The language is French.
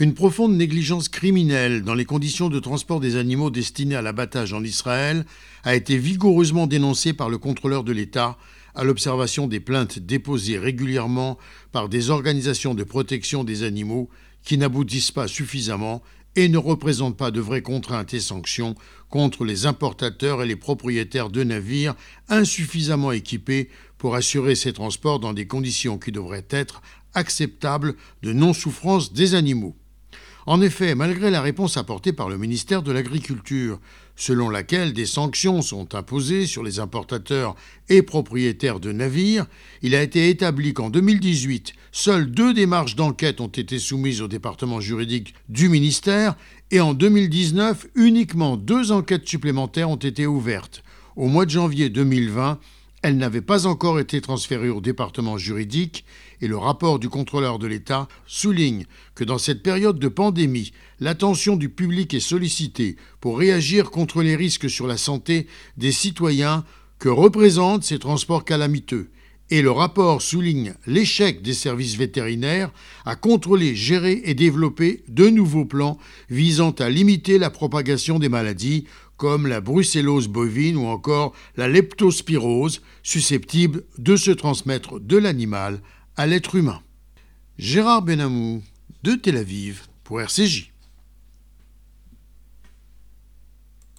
Une profonde négligence criminelle dans les conditions de transport des animaux destinés à l'abattage en Israël a été vigoureusement dénoncée par le contrôleur de l'État à l'observation des plaintes déposées régulièrement par des organisations de protection des animaux qui n'aboutissent pas suffisamment et ne représentent pas de vraies contraintes et sanctions contre les importateurs et les propriétaires de navires insuffisamment équipés pour assurer ces transports dans des conditions qui devraient être acceptables de non-souffrance des animaux. En effet, malgré la réponse apportée par le ministère de l'Agriculture, selon laquelle des sanctions sont imposées sur les importateurs et propriétaires de navires, il a été établi qu'en 2018, seules deux démarches d'enquête ont été soumises au département juridique du ministère et en 2019, uniquement deux enquêtes supplémentaires ont été ouvertes. Au mois de janvier 2020, elle n'avait pas encore été transférée au département juridique et le rapport du contrôleur de l'État souligne que dans cette période de pandémie, l'attention du public est sollicitée pour réagir contre les risques sur la santé des citoyens que représentent ces transports calamiteux. Et le rapport souligne l'échec des services vétérinaires à contrôler, gérer et développer de nouveaux plans visant à limiter la propagation des maladies comme la brucellose bovine ou encore la leptospirose, susceptibles de se transmettre de l'animal à l'être humain. Gérard Benamou, de Tel Aviv, pour RCJ.